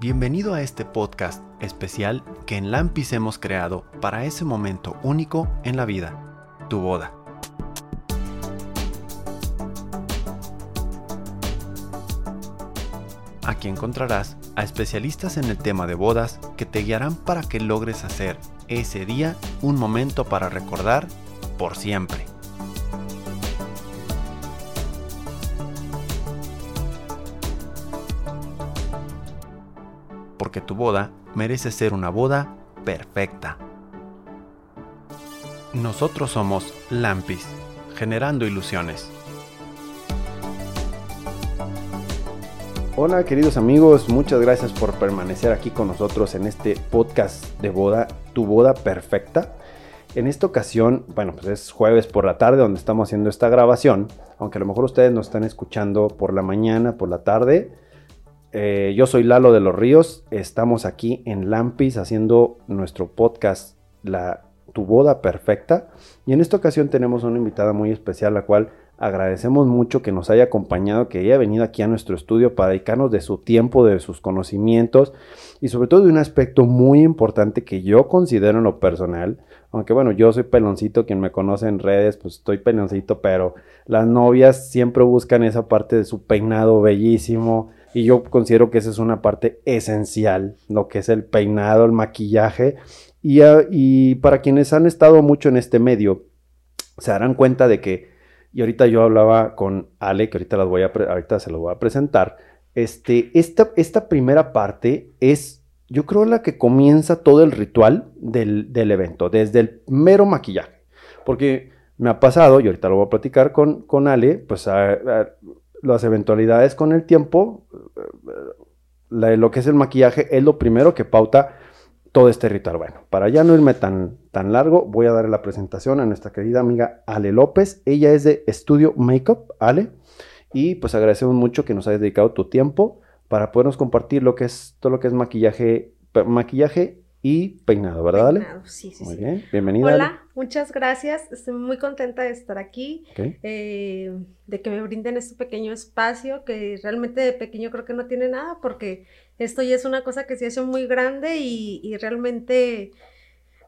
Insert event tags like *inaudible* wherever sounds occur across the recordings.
Bienvenido a este podcast especial que en Lampis hemos creado para ese momento único en la vida, tu boda. Aquí encontrarás a especialistas en el tema de bodas que te guiarán para que logres hacer ese día un momento para recordar por siempre. Tu boda merece ser una boda perfecta. Nosotros somos Lampis, generando ilusiones. Hola queridos amigos, muchas gracias por permanecer aquí con nosotros en este podcast de boda, tu boda perfecta. En esta ocasión, bueno, pues es jueves por la tarde donde estamos haciendo esta grabación, aunque a lo mejor ustedes nos están escuchando por la mañana, por la tarde. Eh, yo soy Lalo de los Ríos, estamos aquí en Lampis haciendo nuestro podcast La Tu Boda Perfecta. Y en esta ocasión tenemos una invitada muy especial la cual Agradecemos mucho que nos haya acompañado, que haya venido aquí a nuestro estudio para dedicarnos de su tiempo, de sus conocimientos y sobre todo de un aspecto muy importante que yo considero en lo personal, aunque bueno, yo soy peloncito, quien me conoce en redes, pues estoy peloncito, pero las novias siempre buscan esa parte de su peinado bellísimo y yo considero que esa es una parte esencial, lo que es el peinado, el maquillaje y, ah, y para quienes han estado mucho en este medio, se darán cuenta de que y ahorita yo hablaba con Ale, que ahorita, las voy a ahorita se lo voy a presentar. Este, esta, esta primera parte es, yo creo, la que comienza todo el ritual del, evento, desde el mero maquillaje. Porque me ha pasado, y ahorita lo voy a platicar con, con Ale, pues las eventualidades con el tiempo, lo que es el maquillaje es lo primero que pauta todo este ritual. Bueno, para ya no irme tan, tan largo, voy a dar la presentación a nuestra querida amiga Ale López. Ella es de Estudio Makeup, Ale. Y pues agradecemos mucho que nos hayas dedicado tu tiempo para podernos compartir lo que es todo lo que es maquillaje, maquillaje y peinado, ¿verdad, Ale? Peinado, sí, sí. Muy bien, bienvenida. Hola, muchas gracias. Estoy muy contenta de estar aquí, eh, de que me brinden este pequeño espacio que realmente de pequeño creo que no tiene nada porque esto ya es una cosa que se hace muy grande y, y realmente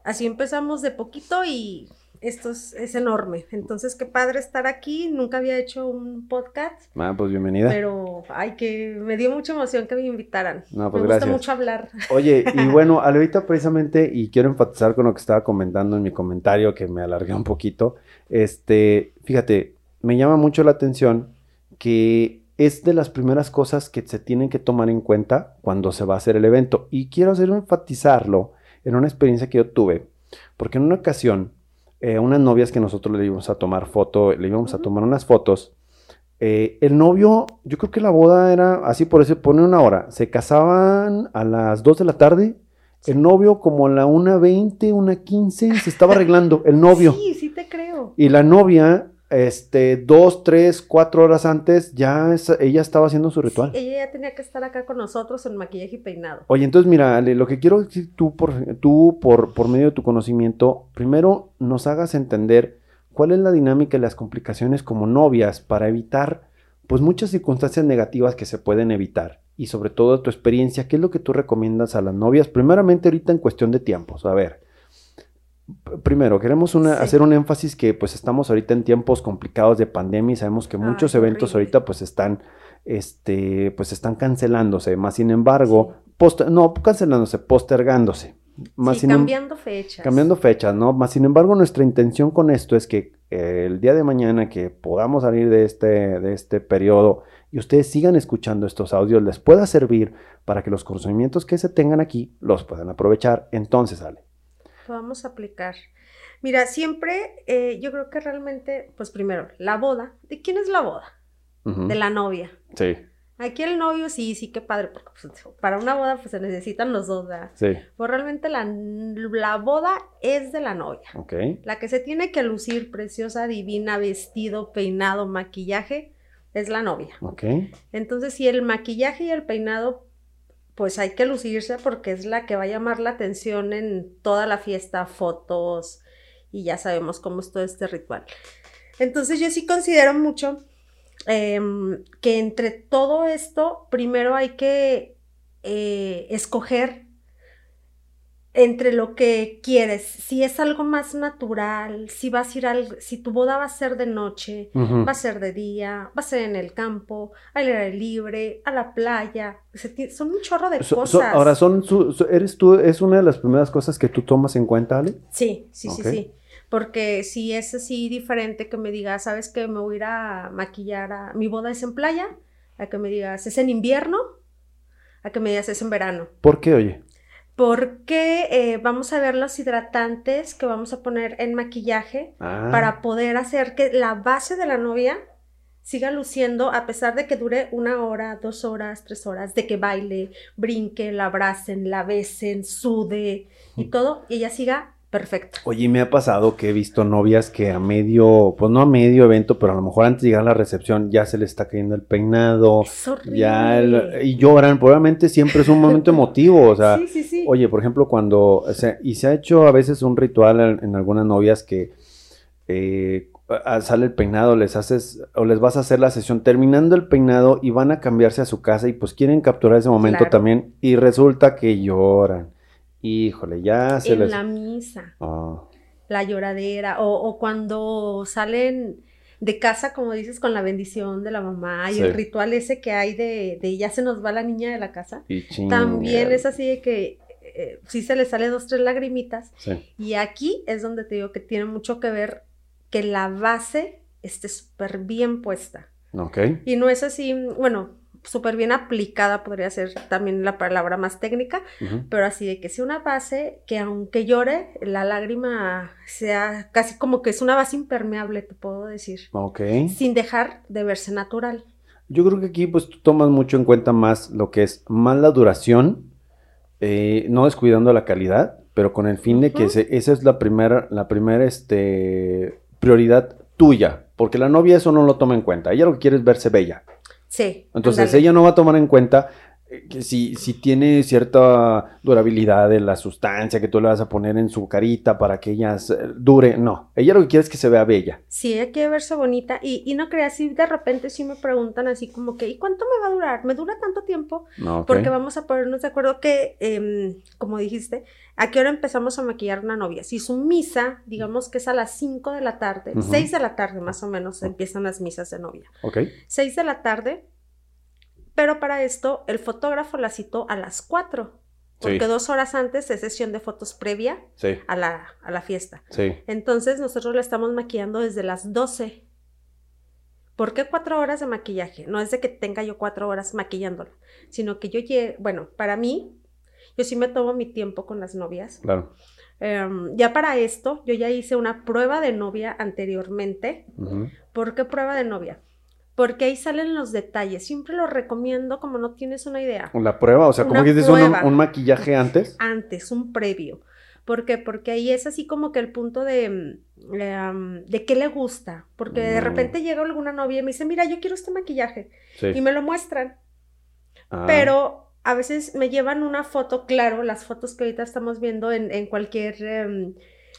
así empezamos de poquito y esto es, enorme. Entonces, qué padre estar aquí. Nunca había hecho un podcast. Ah, pues bienvenida. Pero, ay, que me dio mucha emoción que me invitaran. No, pues me gusta mucho hablar. Oye, y *laughs* bueno, ahorita precisamente, y quiero enfatizar con lo que estaba comentando en mi comentario, que me alargué un poquito. Este, fíjate, me llama mucho la atención que es de las primeras cosas que se tienen que tomar en cuenta cuando se va a hacer el evento. Y quiero hacer enfatizarlo en una experiencia que yo tuve, porque en una ocasión eh, unas novias que nosotros le íbamos a tomar foto, le íbamos a tomar unas fotos. Eh, el novio, yo creo que la boda era así por eso, pone una hora. Se casaban a las 2 de la tarde. El novio como a la 1.20, 1.15 se estaba arreglando, el novio. Sí, sí te creo. Y la novia este, dos, tres, cuatro horas antes, ya ella estaba haciendo su ritual. ella ya tenía que estar acá con nosotros en maquillaje y peinado. Oye, entonces mira, Ale, lo que quiero que tú, por, tú por, por medio de tu conocimiento, primero nos hagas entender cuál es la dinámica y las complicaciones como novias para evitar, pues, muchas circunstancias negativas que se pueden evitar. Y sobre todo tu experiencia, ¿qué es lo que tú recomiendas a las novias? Primeramente ahorita en cuestión de tiempos. A ver, primero, queremos hacer un énfasis que pues estamos ahorita en tiempos complicados de pandemia y sabemos que muchos eventos ahorita pues están, este, pues están cancelándose, más sin embargo, no cancelándose, postergándose. Más em cambiando fechas. Cambiando fechas, ¿no? Más sin embargo, nuestra intención con esto es que eh, el día de mañana que podamos salir de este, de este periodo y ustedes sigan escuchando estos audios, les pueda servir para que los conocimientos que se tengan aquí los puedan aprovechar. Entonces, vamos a aplicar. Mira, siempre eh, yo creo que realmente, pues primero, la boda. ¿De quién es la boda? De la novia. Sí. Aquí el novio, sí, sí, qué padre, porque pues, para una boda pues se necesitan los dos, ¿verdad? Sí. Pues realmente la, la, boda es de la novia. Ok. La que se tiene que lucir preciosa, divina, vestido, peinado, maquillaje, es la novia. Ok. Entonces, si el maquillaje y el peinado pues hay que lucirse porque es la que va a llamar la atención en toda la fiesta, fotos y ya sabemos cómo es todo este ritual. Entonces yo sí considero mucho em, que entre todo esto, primero hay que eh, escoger entre lo que quieres, si es algo más natural, si vas a ir al, si tu boda va a ser de noche, va a ser de día, va a ser en el campo, al aire libre, a la playa, son un chorro de cosas. ahora, son, eres tú, es una de las primeras cosas que tú tomas en cuenta, Ale. Sí, sí, sí, sí. Porque si es así diferente que me digas, sabes que me voy a ir a maquillar a mi boda es en playa, a que me digas, es en invierno, a que me digas, es en verano. ¿Por qué, oye? Porque eh, vamos a ver los hidratantes que vamos a poner en maquillaje ah. para poder hacer que la base de la novia siga luciendo a pesar de que dure una hora, dos horas, tres horas, de que baile, brinque, la abracen, la besen, sude y todo, y ella siga Perfecto. Oye, me ha pasado que he visto novias que a medio, pues no a medio evento, pero a lo mejor antes de llegar a la recepción ya se le está cayendo el peinado. Es horrible. Ya y lloran. Probablemente siempre es un momento emotivo. O sea, sí, sí, sí. oye, por ejemplo, cuando, y se ha hecho a veces un ritual en, algunas novias que eh, sale el peinado, les haces, o les vas a hacer la sesión terminando el peinado y van a cambiarse a su casa y pues quieren capturar ese momento también y resulta que lloran. Híjole, ya se en la misa. Ah. La lloradera. O, cuando salen de casa, como dices, con la bendición de la mamá y el ritual ese que hay de, de, ya se nos va la niña de la casa. También es así de que eh, sí se le sale dos, tres lagrimitas. Y aquí es donde te digo que tiene mucho que ver que la base esté súper bien puesta. Ok. Y no es así, bueno, súper bien aplicada, podría ser también la palabra más técnica, pero así de que sea una base que aunque llore, la lágrima sea casi como que es una base impermeable, te puedo decir. Ok. Sin dejar de verse natural. Yo creo que aquí pues tú tomas mucho en cuenta más lo que es más la duración, eh, no descuidando la calidad, pero con el fin de que esa es la primera, la primera este, prioridad tuya, porque la novia eso no lo toma en cuenta, ella lo que quiere es verse bella. Sí. Entonces ella no va a tomar en cuenta que si, si tiene cierta durabilidad de la sustancia que tú le vas a poner en su carita para que ella dure, no, ella lo que quiere es que se vea bella. Sí, ella quiere verse bonita y, y no creas, si de repente sí me preguntan así como que, ¿y cuánto me va a durar? ¿Me dura tanto tiempo? No, Porque vamos a ponernos de acuerdo que, em, como dijiste, ¿a qué hora empezamos a maquillar una novia? Si su misa, digamos que es a las 5 de la tarde, 6 de la tarde más o menos empiezan las misas de novia. Ok. 6 de la tarde pero para esto el fotógrafo la citó a las 4. Porque dos horas antes es sesión de fotos previa a, la, a, la, fiesta. Sí. Entonces nosotros la estamos maquillando desde las 12. ¿Por qué cuatro horas de maquillaje? No es de que tenga yo cuatro horas maquillándola, sino que yo bueno, para mí, yo sí me tomo mi tiempo con las novias. Claro. Em, ya para esto, yo ya hice una prueba de novia anteriormente. ¿Por qué prueba de novia? Porque ahí salen los detalles. Siempre lo recomiendo como no tienes una idea. La prueba, o sea, como que dices un, maquillaje antes. Antes, un previo. ¿Por qué? Porque ahí es así como que el punto de, mm, de qué le gusta. Porque de mm. repente llega alguna novia y me dice, mira, yo quiero este maquillaje. Y me lo muestran. Ah. Pero a veces me llevan una foto, claro, las fotos que ahorita estamos viendo en, en cualquier... Em,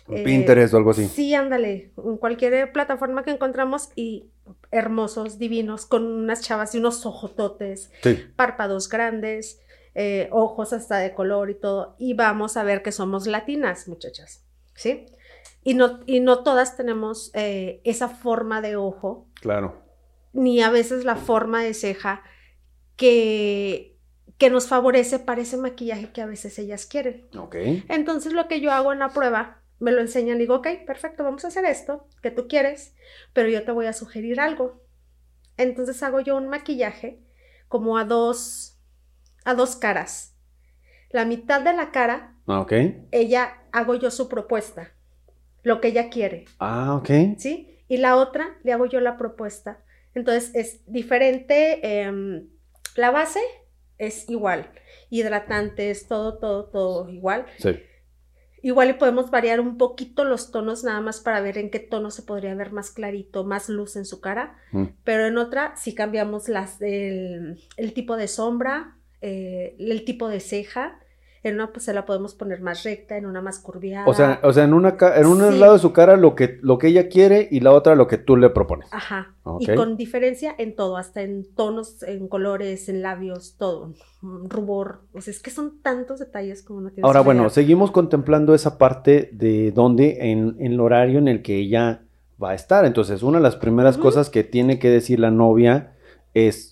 Pinterest o algo así. Sí, ándale, en cualquier plataforma que encontramos y hermosos, divinos, con unas chavas y unos ojototes, párpados grandes, eh, ojos hasta de color y todo. Y vamos a ver que somos latinas, muchachas, ¿sí? Y no, y no todas tenemos eh, esa forma de ojo. Claro. Ni a veces la forma de ceja que, que nos favorece para ese maquillaje que a veces ellas quieren. Ok. Entonces lo que yo hago en la prueba me lo enseñan y digo, ok, perfecto, vamos a hacer esto que tú quieres, pero yo te voy a sugerir algo. Entonces hago yo un maquillaje como a dos, a dos caras. La mitad de la cara, ah, ok. ella hago yo su propuesta, lo que ella quiere. Ah, ok. ¿Sí? Y la otra le hago yo la propuesta. Entonces es diferente, em, la base es igual, hidratante, es todo, todo, todo igual. Sí Igual y podemos variar un poquito los tonos nada más para ver en qué tono se podría ver más clarito, más luz en su cara. Mm. Pero en otra, si cambiamos las, el, el tipo de sombra, eh, el tipo de ceja, en una pues se la podemos poner más recta, en una más curviada. O sea, o sea en, una en un lado de su cara lo que, lo que ella quiere y la otra lo que tú le propones. Ajá. Y con diferencia en todo, hasta en tonos, en colores, en labios, todo. Rubor. O sea, es que son tantos detalles como no tienes Ahora, bueno, seguimos contemplando esa parte de dónde en, en el horario en el que ella va a estar. Entonces, una de las primeras cosas que tiene que decir la novia es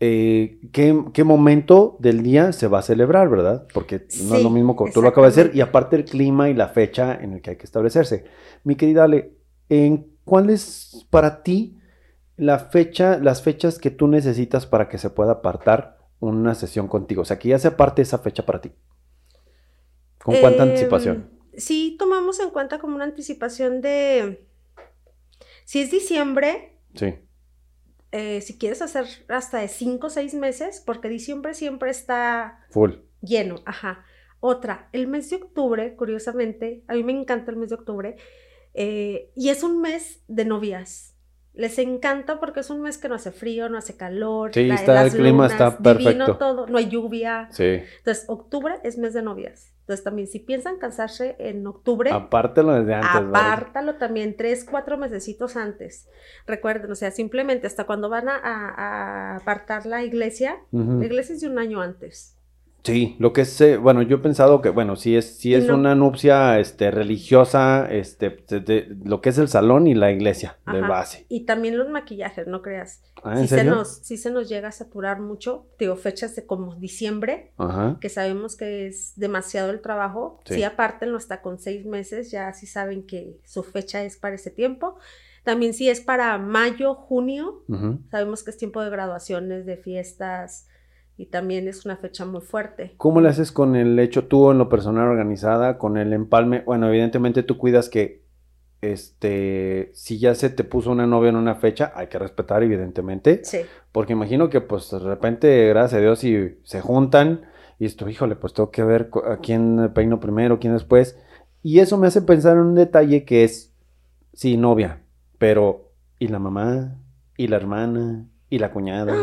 eh, ¿qué, momento del día se va a celebrar, ¿verdad? Porque no es lo mismo como tú lo acabas de decir, y aparte el clima y la fecha en el que hay que establecerse. Mi querida Ale, ¿en ¿cuál es para ti la fecha, las fechas que tú necesitas para que se pueda apartar una sesión contigo? O sea, que ya se aparte esa fecha para ti. ¿Con cuánta em, anticipación? Sí, tomamos en cuenta como una anticipación de si es diciembre, sí. Eh, si quieres hacer hasta de 5 o 6 meses, porque diciembre siempre está full. Lleno, ajá. Otra, el mes de octubre, curiosamente, a mí me encanta el mes de octubre, eh, y es un mes de novias. Les encanta porque es un mes que no hace frío, no hace calor. Sí, está, el clima está perfecto. todo, no hay lluvia. Sí. Entonces, octubre es mes de novias. Entonces, también si piensan casarse en octubre. Apártalo desde antes. Apártalo también tres, cuatro mesecitos antes. Recuerden, o sea, simplemente hasta cuando van a, apartar la iglesia, la iglesia es de un año antes. Sí, lo que es, eh, bueno, yo he pensado que, bueno, si es, si es una nupcia este, religiosa, este, lo que es el salón y la iglesia de base. Y también los maquillajes, no creas. Ah, si Se nos, si se nos llega a saturar mucho, digo, fechas de como diciembre, que sabemos que es demasiado el trabajo. Si aparte no está con seis meses, ya sí saben que su fecha es para ese tiempo. También si es para mayo, junio, sabemos que es tiempo de graduaciones, de fiestas, y también es una fecha muy fuerte. ¿Cómo le haces con el hecho tú en lo personal organizada, con el empalme? Bueno, evidentemente tú cuidas que este, si ya se te puso una novia en una fecha, hay que respetar evidentemente. Sí. Porque imagino que pues de repente, gracias a Dios, si se juntan y esto, híjole, pues tengo que ver a quién peino primero, quién después. Y eso me hace pensar en un detalle que es, sí, novia, pero ¿y la mamá? ¿Y la hermana? ¿Y la cuñada?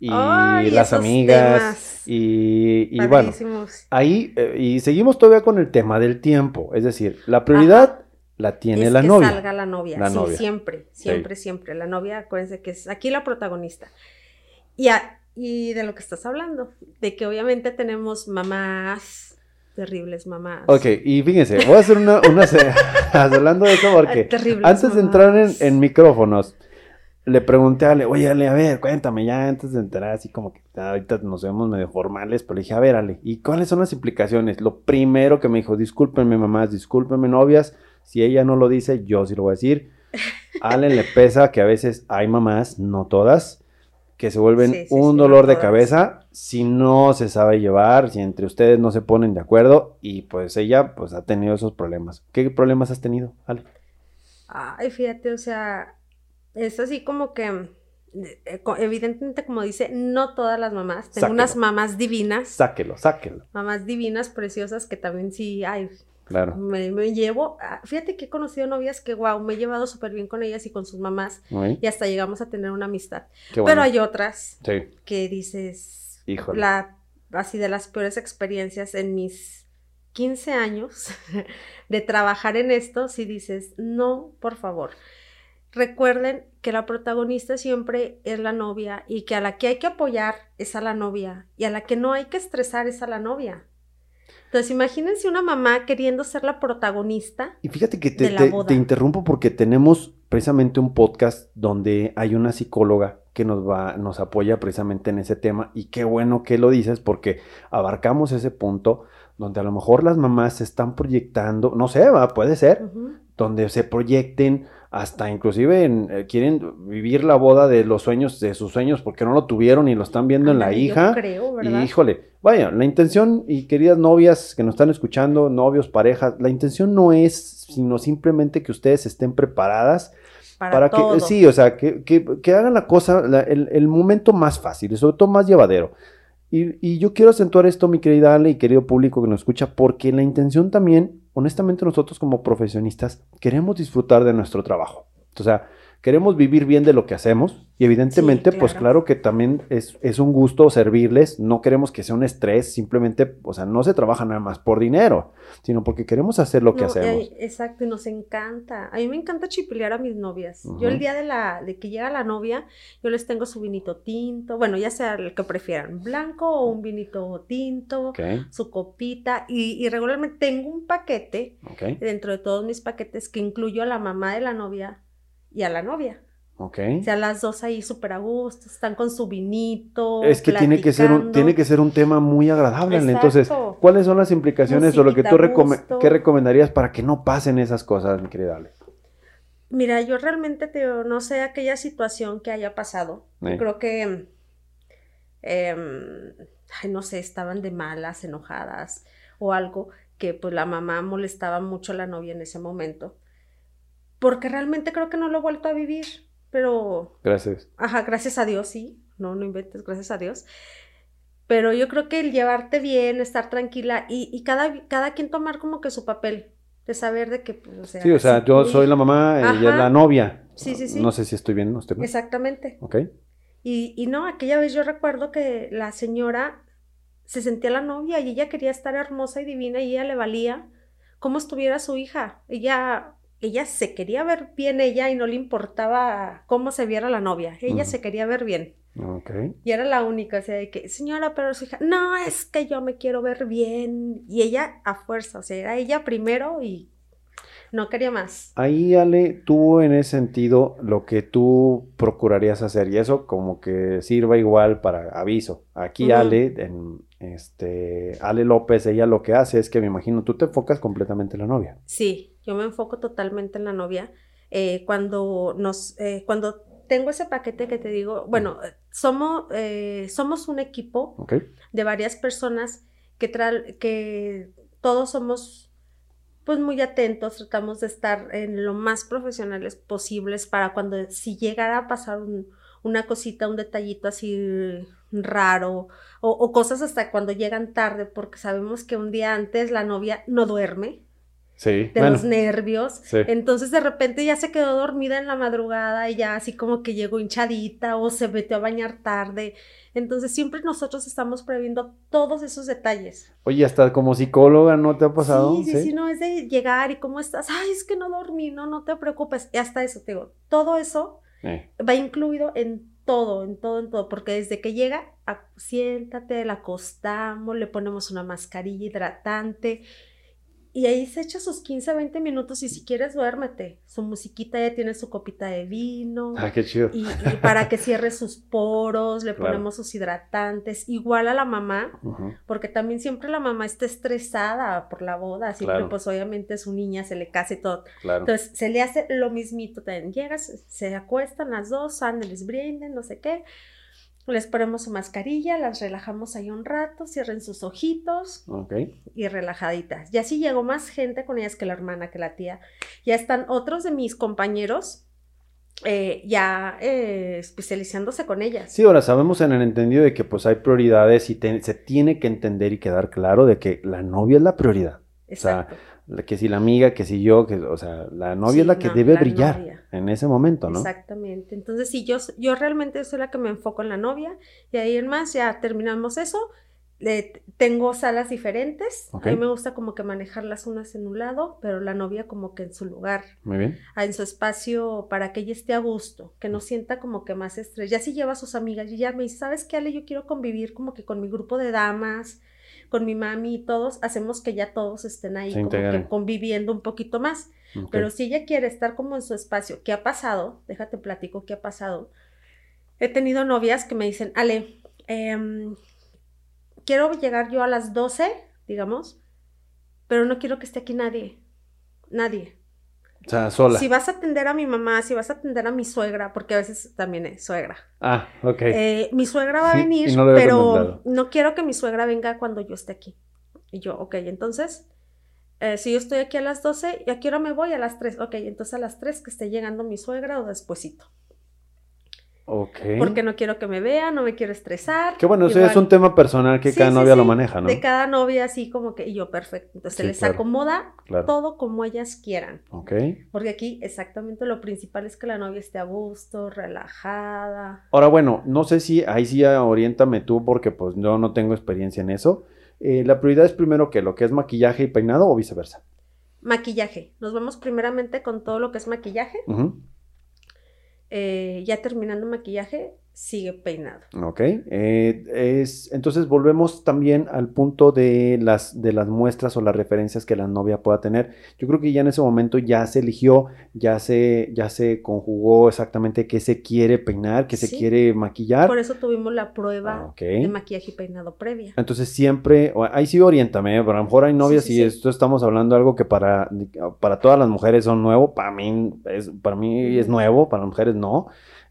Y las amigas y, bueno, ahí eh, y seguimos todavía con el tema del tiempo, es decir, la prioridad la tiene la que novia. salga la novia, sí, siempre, siempre, siempre, la novia, acuérdense que es aquí la protagonista. Y, y de lo que estás hablando, de que obviamente tenemos mamás terribles mamás. Ok, y fíjense, voy a hacer una, una *laughs* hablando de eso porque antes de entrar en, en micrófonos, le pregunté a Ale, oye Ale, a ver, cuéntame ya antes de entrar, así como que ahorita nos vemos medio formales, pero le dije, a ver Ale, ¿y cuáles son las implicaciones? Lo primero que me dijo, discúlpenme mamás, discúlpenme novias, si ella no lo dice, yo sí lo voy a decir. *laughs* Ale le pesa que a veces hay mamás, no todas, que se vuelven un dolor de cabeza si no se sabe llevar, si entre ustedes no se ponen de acuerdo y pues ella pues ha tenido esos problemas. ¿Qué problemas has tenido, Ale? Ay, fíjate, o sea, es así como que, eh, evidentemente como dice, no todas las mamás, tengo unas mamás divinas. Sáquelo, sáquelo. Mamás divinas, preciosas, que también sí, ay, Claro. Me, llevo, fíjate que he conocido novias que, wow, me he llevado súper bien con ellas y con sus mamás y hasta llegamos a tener una amistad. Pero hay otras que dices, Híjole. La, así de las peores experiencias en mis 15 años *laughs* de trabajar en esto, si dices, no, por favor. Recuerden que la protagonista siempre es la novia y que a la que hay que apoyar es a la novia y a la que no hay que estresar es a la novia. Entonces, imagínense una mamá queriendo ser la protagonista. Y fíjate que te, te, interrumpo porque tenemos precisamente un podcast donde hay una psicóloga que nos va, nos apoya precisamente en ese tema. Y qué bueno que lo dices, porque abarcamos ese punto donde a lo mejor las mamás se están proyectando, no sé, va, puede ser, donde se proyecten hasta inclusive eh, quieren vivir la boda de los sueños, de sus sueños, porque no lo tuvieron y lo están viendo en la hija. Creo, y híjole, vaya, la intención, y queridas novias que nos están escuchando, novios, parejas, la intención no es sino simplemente que ustedes estén preparadas para, que, sí, o sea, que, que, hagan la cosa, el, el, momento más fácil y sobre todo más llevadero. Y, y yo quiero acentuar esto, mi querida Ale y querido público que nos escucha, porque la intención también honestamente nosotros como profesionistas queremos disfrutar de nuestro trabajo. O sea, queremos vivir bien de lo que hacemos y evidentemente, pues claro que también es, es, un gusto servirles, no queremos que sea un estrés, simplemente, o sea, no se trabaja nada más por dinero, sino porque queremos hacer lo que hacemos. exacto, y nos encanta. A mí me encanta chipilear a mis novias. Yo el día de, la, de que llega la novia, yo les tengo su vinito tinto, bueno, ya sea el que prefieran, blanco o un vinito tinto, su copita, y, regularmente tengo un paquete dentro de todos mis paquetes que incluyo a la mamá de la novia y a la novia. Ok. O sea, las dos ahí súper a gusto, están con su vinito. Es que tiene que, ser un, tiene que ser un tema muy agradable. Entonces, ¿cuáles son las implicaciones o lo que tú ¿qué recomendarías para que no pasen esas cosas, mi querida Ale? Mira, yo realmente te, no sé aquella situación que haya pasado. Creo que, em, no sé, estaban de malas, enojadas o algo que pues la mamá molestaba mucho a la novia en ese momento. Porque realmente creo que no lo he vuelto a vivir pero... Gracias. Ajá, gracias a Dios, sí. No, no inventes, gracias a Dios. Pero yo creo que el llevarte bien, estar tranquila y, cada, cada quien tomar como que su papel, de saber de que, pues, o sea... Sí, o sea, yo soy la mamá, ella es la novia. Sí, sí, sí. No sé si estoy bien, no estoy bien. Exactamente. Ok. Y, y no, aquella vez yo recuerdo que la señora se sentía la novia y ella quería estar hermosa y divina y ella le valía cómo estuviera su hija. Ella ella se quería ver bien ella y no le importaba cómo se viera la novia. Ella se quería ver bien. Okay. Y era la única, o sea, de que, señora, pero su hija, no, es que yo me quiero ver bien. Y ella a fuerza, o sea, era ella primero y no quería más. Ahí, Ale, tú en ese sentido, lo que tú procurarías hacer, y eso como que sirva igual para aviso. Aquí, Ale, en, este, Ale López, ella lo que hace es que me imagino, tú te enfocas completamente en la novia. Sí, yo me enfoco totalmente en la novia. Eh, cuando nos, eh, cuando tengo ese paquete que te digo, bueno, somos, eh, somos un equipo de varias personas que, que todos somos pues muy atentos, tratamos de estar en lo más profesionales posibles para cuando si llegara a pasar una cosita, un detallito así raro o, o, cosas hasta cuando llegan tarde porque sabemos que un día antes la novia no duerme Sí, de los nervios. Entonces de repente ya se quedó dormida en la madrugada y ya así como que llegó hinchadita o se metió a bañar tarde. Entonces siempre nosotros estamos previendo todos esos detalles. Oye, hasta como psicóloga, ¿no te ha pasado? Sí, sí, sí, no, es de llegar y cómo estás. Ay, es que no dormí, no, no te preocupes. Y hasta eso, te digo, todo eso eh. va incluido en todo, en todo, en todo, porque desde que llega, siéntate, la acostamos, le ponemos una mascarilla hidratante, y ahí se echa sus 15, 20 minutos y si quieres duérmete. Su musiquita ya tiene su copita de vino. Ah, qué chido. Y, para que cierre sus poros, le ponemos sus hidratantes. Igual a la mamá, porque también siempre la mamá está estresada por la boda. Siempre, pues obviamente su niña se le case todo. Entonces se le hace lo mismito. También llegas, se acuestan las dos, anden, les brinden, no sé qué les ponemos su mascarilla, las relajamos ahí un rato, cierren sus ojitos. Y relajaditas. Y así llegó más gente con ellas que la hermana, que la tía. Ya están otros de mis compañeros eh, ya eh, especializándose con ellas. Sí, ahora sabemos en el entendido de que pues hay prioridades y se tiene que entender y quedar claro de que la novia es la prioridad. Exacto que si la amiga, que si yo, que, o sea, la novia es la que debe brillar en ese momento, ¿no? Exactamente. Entonces, sí, yo, yo realmente soy la que me enfoco en la novia y ahí en más ya terminamos eso. tengo salas diferentes. A mí me gusta como que manejarlas unas en un lado, pero la novia como que en su lugar. Muy bien. En su espacio para que ella esté a gusto, que no sienta como que más estrés. Ya si lleva a sus amigas y ya me dice, ¿sabes qué, Ale? Yo quiero convivir como que con mi grupo de damas con mi mami y todos, hacemos que ya todos estén ahí como que conviviendo un poquito más. Pero si ella quiere estar como en su espacio, ¿qué ha pasado? Déjate platico qué ha pasado. He tenido novias que me dicen, Ale, em, quiero llegar yo a las 12, digamos, pero no quiero que esté aquí nadie. Nadie. O sea, sola. Si vas a atender a mi mamá, si vas a atender a mi suegra, porque a veces también es suegra. Ah, ok. Eh, mi suegra va a venir, pero no quiero que mi suegra venga cuando yo esté aquí. Y yo, ok, entonces, eh, si yo estoy aquí a las 12, ¿y a qué hora me voy? A las 3. Ok, entonces a las 3 que esté llegando mi suegra o despuesito. Porque no quiero que me vean, no me quiero estresar. Que bueno, eso es un tema personal que cada novia lo maneja, ¿no? De cada novia así como que, y yo perfecto. Entonces se les acomoda todo como ellas quieran. Ok. Porque aquí exactamente lo principal es que la novia esté a gusto, relajada. Ahora bueno, no sé si ahí sí oriéntame tú porque pues yo no tengo experiencia en eso. Eh, la prioridad es primero que lo que es maquillaje y peinado o viceversa. Maquillaje. Nos vamos primeramente con todo lo que es maquillaje. Eh, ya terminando maquillaje, sigue peinado. Ok. Eh, es, entonces volvemos también al punto de las, de las muestras o las referencias que la novia pueda tener. Yo creo que ya en ese momento ya se eligió, ya se, ya se conjugó exactamente qué se quiere peinar, qué se quiere maquillar. Por eso tuvimos la prueba de maquillaje y peinado previa. Entonces siempre, ahí sí oriéntame, ¿eh? a lo mejor hay novias y esto estamos hablando de algo que para, para todas las mujeres son nuevo, para mí es, para mí es nuevo, para las mujeres no.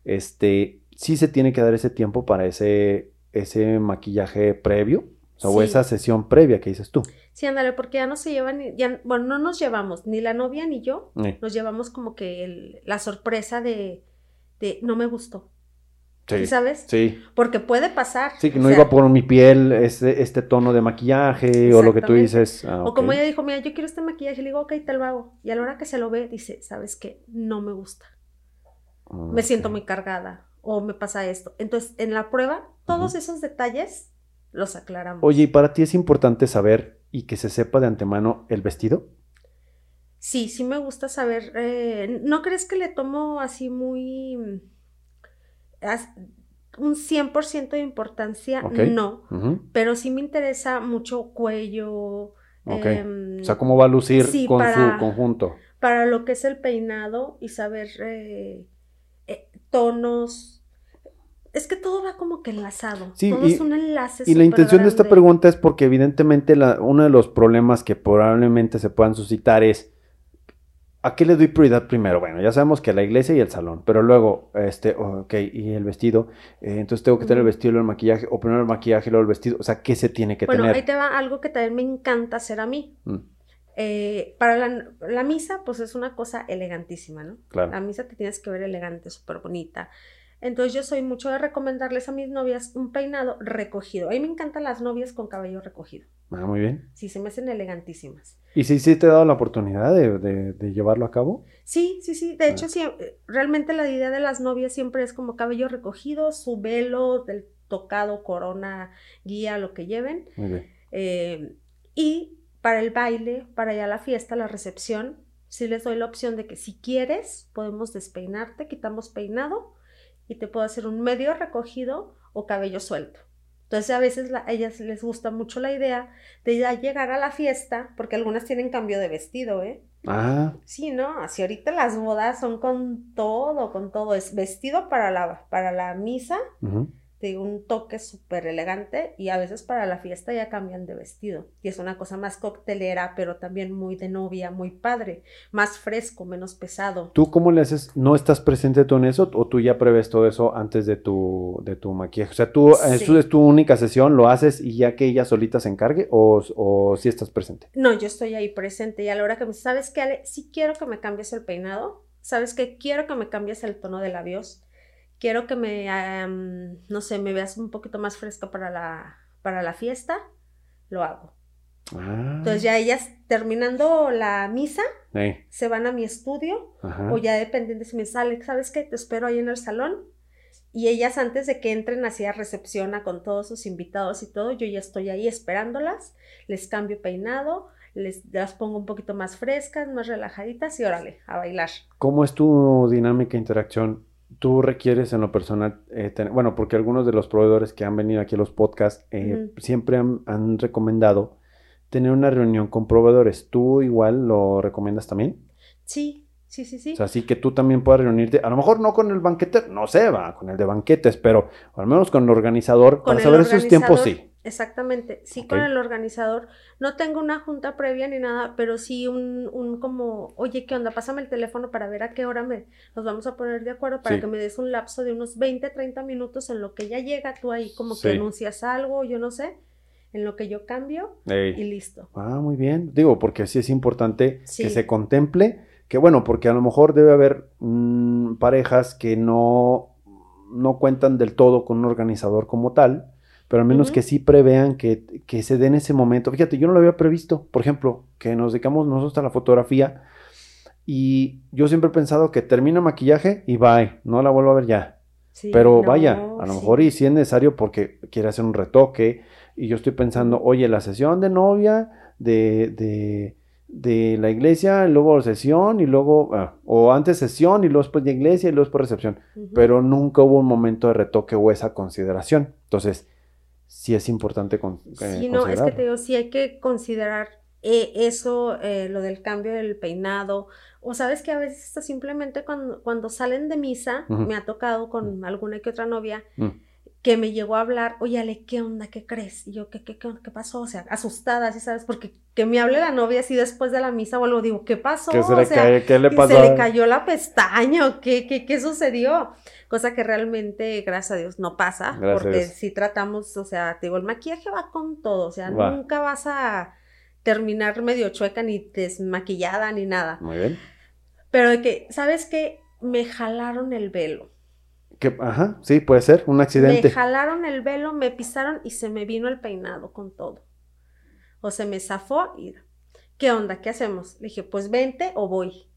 Este, sí se tiene que dar ese tiempo para ese, ese maquillaje previo. O, esa sesión previa que dices tú. Sí, ándale, porque ya no se llevan, ya, bueno, no nos llevamos, ni la novia ni yo, nos llevamos como que la sorpresa de, de no me gustó. Sí, ¿Sabes? Sí. Porque puede pasar. Sí, que no iba por mi piel este, este tono de maquillaje o lo que tú dices. Ah, o como ella dijo, mira, yo quiero este maquillaje, le digo, ok, te lo hago. Y a la hora que se lo ve, dice, ¿sabes qué? No me gusta. me siento muy cargada o me pasa esto. Entonces, en la prueba, todos esos detalles los aclaramos. Oye, ¿y para ti es importante saber y que se sepa de antemano el vestido? Sí, sí me gusta saber. Eh, ¿No crees que le tomo así muy... un 100% de importancia? No, pero sí me interesa mucho cuello. Em, o sea, cómo va a lucir con su conjunto. Para lo que es el peinado y saber... Eh, tonos. Es que todo va como que enlazado. Sí, todo es un enlace. Y la intención de esta pregunta es porque evidentemente la, uno de los problemas que probablemente se puedan suscitar es ¿A qué le doy prioridad primero? Bueno, ya sabemos que la iglesia y el salón, pero luego, este, ok, y el vestido, eh, entonces tengo que tener el vestido y el maquillaje, o primero el maquillaje y luego el vestido, o sea, ¿qué se tiene que tener? Bueno, ahí te va algo que también me encanta hacer a mí. Mm. Eh, para la, misa, pues es una cosa elegantísima, ¿no? Claro. La misa te tienes que ver elegante, súper bonita. Entonces yo soy mucho de recomendarles a mis novias un peinado recogido. A mí me encantan las novias con cabello recogido. Ah, muy bien. Sí, se me hacen elegantísimas. ¿Y sí, sí te he dado la oportunidad de, llevarlo a cabo? Sí, sí, sí. De ah. hecho, sí, eh, realmente la idea de las novias siempre es como cabello recogido, su velo, del tocado, corona, guía, lo que lleven. Muy bien. Eh, y para el baile, para ya la fiesta, la recepción, sí les doy la opción de que si quieres, podemos despeinarte, quitamos peinado y te puedo hacer un medio recogido o cabello suelto. Entonces a veces a ellas les gusta mucho la idea de ya llegar a la fiesta, porque algunas tienen cambio de vestido, ¿eh? Ah. Sí, ¿no? Así ahorita las bodas son con todo, con todo. Es vestido para la, para la misa, de un toque súper elegante y a veces para la fiesta ya cambian de vestido. Y es una cosa más coctelera, pero también muy de novia, muy padre, más fresco, menos pesado. ¿Tú cómo le haces? ¿No estás presente tú en eso o tú ya prevés todo eso antes de tu, de tu maquillaje? O sea, ¿tú eso es tu única sesión, lo haces y ya que ella solita se encargue o, o si estás presente? No, yo estoy ahí presente y a la hora que me ¿sabes qué, Ale? Si quiero que me cambies el peinado, ¿sabes qué? Quiero que me cambies el tono de labios quiero que me, no sé, me veas un poquito más fresca para la, para la fiesta, lo hago. Ah. Entonces ya ellas terminando la misa, se van a mi estudio o ya dependiendo si me sale, ¿sabes qué? Te espero ahí en el salón. Y ellas antes de que entren así a recepción con todos sus invitados y todo, yo ya estoy ahí esperándolas, les cambio peinado, les las pongo un poquito más frescas, más relajaditas y órale, a bailar. ¿Cómo es tu dinámica interacción tú requieres en lo personal, eh, bueno, porque algunos de los proveedores que han venido aquí a los podcasts eh, siempre han, recomendado tener una reunión con proveedores. ¿Tú igual lo recomiendas también? Sí, sí, sí, sí. O sea, así que tú también puedas reunirte, a lo mejor no con el banquete, no sé, va, con el de banquetes, pero al menos con el organizador, para saber esos tiempos, sí. Exactamente, sí con el organizador. No tengo una junta previa ni nada, pero sí un, un como, oye, ¿qué onda? Pásame el teléfono para ver a qué hora me, nos vamos a poner de acuerdo para que me des un lapso de unos 20, 30 minutos en lo que ya llega, tú ahí como que anuncias algo, yo no sé, en lo que yo cambio y listo. Ah, muy bien. Digo, porque sí es importante que se contemple, que bueno, porque a lo mejor debe haber mm, parejas que no no cuentan del todo con un organizador como tal, pero al menos que sí prevean que, que, se den ese momento. Fíjate, yo no lo había previsto, por ejemplo, que nos dedicamos nosotros a la fotografía y yo siempre he pensado que termina maquillaje y bye, no la vuelvo a ver ya. pero vaya, a lo mejor y si es necesario porque quiere hacer un retoque y yo estoy pensando, oye, la sesión de novia de, de, de la iglesia, y luego sesión y luego, ah, o antes sesión y luego después de iglesia y luego después recepción, pero nunca hubo un momento de retoque o esa consideración. Entonces, sí es importante con, eh, Sí, no, es que te digo, sí hay que considerar eh, eso, eh, lo del cambio del peinado, o sabes que a veces simplemente cuando, cuando salen de misa, me ha tocado con alguna que otra novia, mm. Que me llegó a hablar, oye Ale, ¿qué onda? ¿Qué crees? Y yo, ¿qué, qué, qué, qué pasó? O sea, asustada, ¿sí sabes? Porque que me hable la novia así después de la misa o algo, digo, ¿qué pasó? ¿Qué, se le, o sea, ¿qué le pasó? Se le cayó la pestaña, ¿qué, qué, qué sucedió? cosa que realmente, gracias a Dios, no pasa, porque si tratamos, o sea, te digo, el maquillaje va con todo, o sea, nunca vas a terminar medio chueca ni desmaquillada ni nada. Muy bien. Pero de que, ¿sabes qué? Me jalaron el velo. Que, ajá, sí, puede ser, un accidente. Me jalaron el velo, me pisaron y se me vino el peinado con todo. O se me zafó y, ¿qué onda? ¿Qué hacemos? Le dije, pues vente o voy.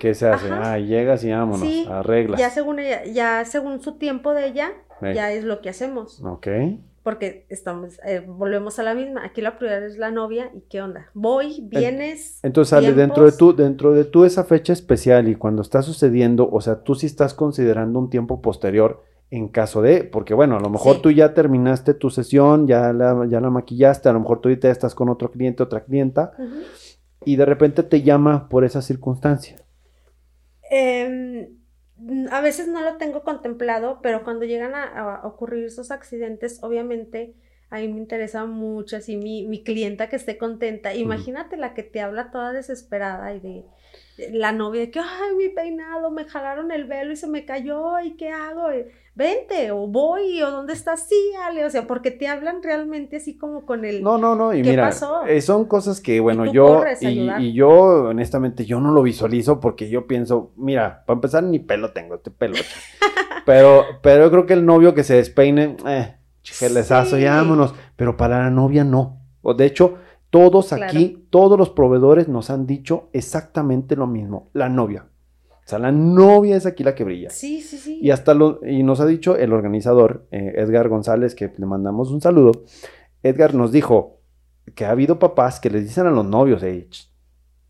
¿Qué se hace? Ah, llegas y vámonos, sí, arreglas. Ya según ella, ya según su tiempo de ella, ya es lo que hacemos. Ok. Porque estamos, eh, volvemos a la misma. Aquí la prioridad es la novia y qué onda. Voy, vienes. Entonces, Ale, dentro de tú, dentro de tú esa fecha especial y cuando está sucediendo, o sea, tú sí estás considerando un tiempo posterior en caso de, porque bueno, a lo mejor tú ya terminaste tu sesión, ya la, ya la maquillaste, a lo mejor tú ahorita estás con otro cliente, otra clienta y de repente te llama por esa circunstancia? Em, a veces no lo tengo contemplado, pero cuando llegan a, ocurrir esos accidentes, obviamente a mí me interesa mucho así mi, mi clienta que esté contenta. Imagínate la que te habla toda desesperada y de la novia de que, ay, mi peinado, me jalaron el velo y se me cayó, ¿y qué hago? Vente, o voy, o ¿dónde estás? Sí, Ale, o sea, porque te hablan realmente así como con el... No, no, no, y mira, eh, son cosas que, bueno, yo, y, yo, honestamente, yo no lo visualizo porque yo pienso, mira, para empezar, ni pelo tengo, este pelo. *laughs* pero, pero yo creo que el novio que se despeine, eh, chelesazo, sí. vámonos, pero para la novia no. O de hecho, todos aquí, todos los proveedores nos han dicho exactamente lo mismo. La novia. O sea, la novia es aquí la que brilla. Sí, sí, sí. Y hasta lo, y nos ha dicho el organizador, eh, Edgar González, que le mandamos un saludo. Edgar nos dijo que ha habido papás que les dicen a los novios,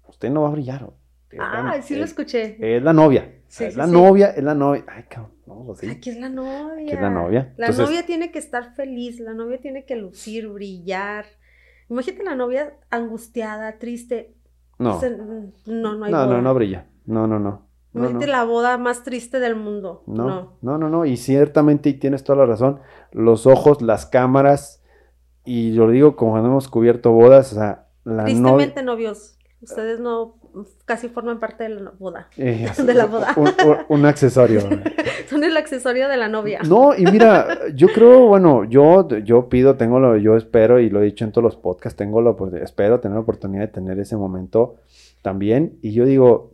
usted no va a brillar. Ah, sí lo escuché. Es la novia. es la novia, es la novia. Ay, cabrón, no, sí. Aquí es la novia. Aquí es la novia. La novia tiene que estar feliz, la novia tiene que lucir, brillar. Imagínate la novia angustiada, triste. No. no, no hay No, no, no brilla. No, no, no. Imagínate la boda más triste del mundo. No, no, no, no, Y ciertamente, y tienes toda la razón, los ojos, las cámaras, y yo lo digo como cuando hemos cubierto bodas, o sea, la Tristemente novios. Ustedes no casi forman parte de la boda. Eh, *laughs* de la boda. Un, accesorio. *laughs* Son el accesorio de la novia. No, y mira, *laughs* yo creo, bueno, yo, yo pido, tengo lo, yo espero, y lo he dicho en todos los podcasts, tengo lo, espero tener la oportunidad de tener ese momento también. Y yo digo,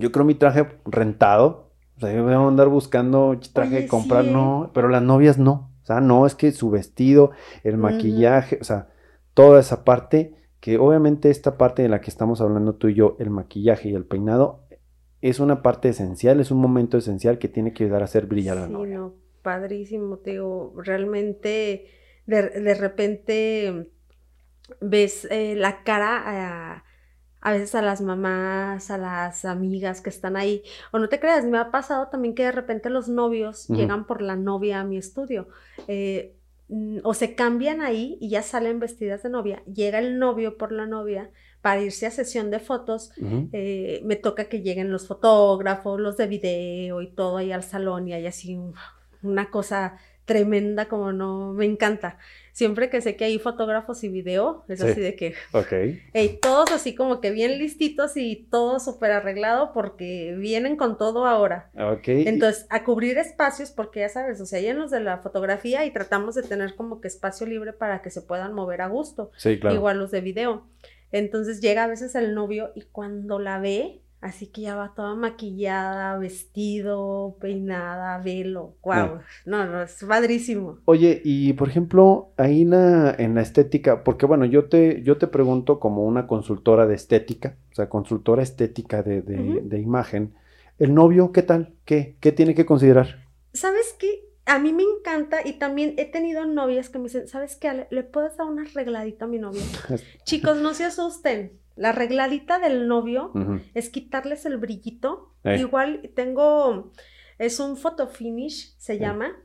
yo creo mi traje rentado. O sea, yo voy a andar buscando traje de comprar, no, pero las novias no. O sea, no, es que su vestido, el maquillaje, o sea, toda esa parte que obviamente esta parte de la que estamos hablando tú y yo, el maquillaje y el peinado, es una parte esencial, es un momento esencial que tiene que ayudar a hacer brillar a la novia. No, padrísimo, te digo, realmente de, repente ves eh, la cara a, veces a las mamás, a las amigas que están ahí, o no te creas, me ha pasado también que de repente los novios llegan por la novia a mi estudio. Eh, Mm, o se cambian ahí y ya salen vestidas de novia, llega el novio por la novia para irse a sesión de fotos, eh, me toca que lleguen los fotógrafos, los de video y todo ahí al salón y hay así una cosa tremenda como no, me encanta. Siempre que sé que hay fotógrafos y video, es así de que... Ok. todos así como que bien listitos y todo súper arreglado porque vienen con todo ahora. Ok. Entonces, a cubrir espacios porque ya sabes, o sea, los de la fotografía y tratamos de tener como que espacio libre para que se puedan mover a gusto. Sí, claro. Igual los de video. Entonces llega a veces el novio y cuando la ve, Así que ya va toda maquillada, vestido, peinada, velo. Wow. No, no, es padrísimo. Oye, y por ejemplo, ahí la, en la estética, porque bueno, yo te, yo te pregunto como una consultora de estética, o sea, consultora estética de, de, imagen, ¿el novio qué tal? ¿Qué? ¿Qué tiene que considerar? ¿Sabes qué? A mí me encanta y también he tenido novias que me dicen, ¿sabes qué? ¿Le puedes dar una arregladita a mi novio? *laughs* Chicos, no se asusten la regladita del novio es quitarles el brillito. Igual tengo, es un photo finish, se llama,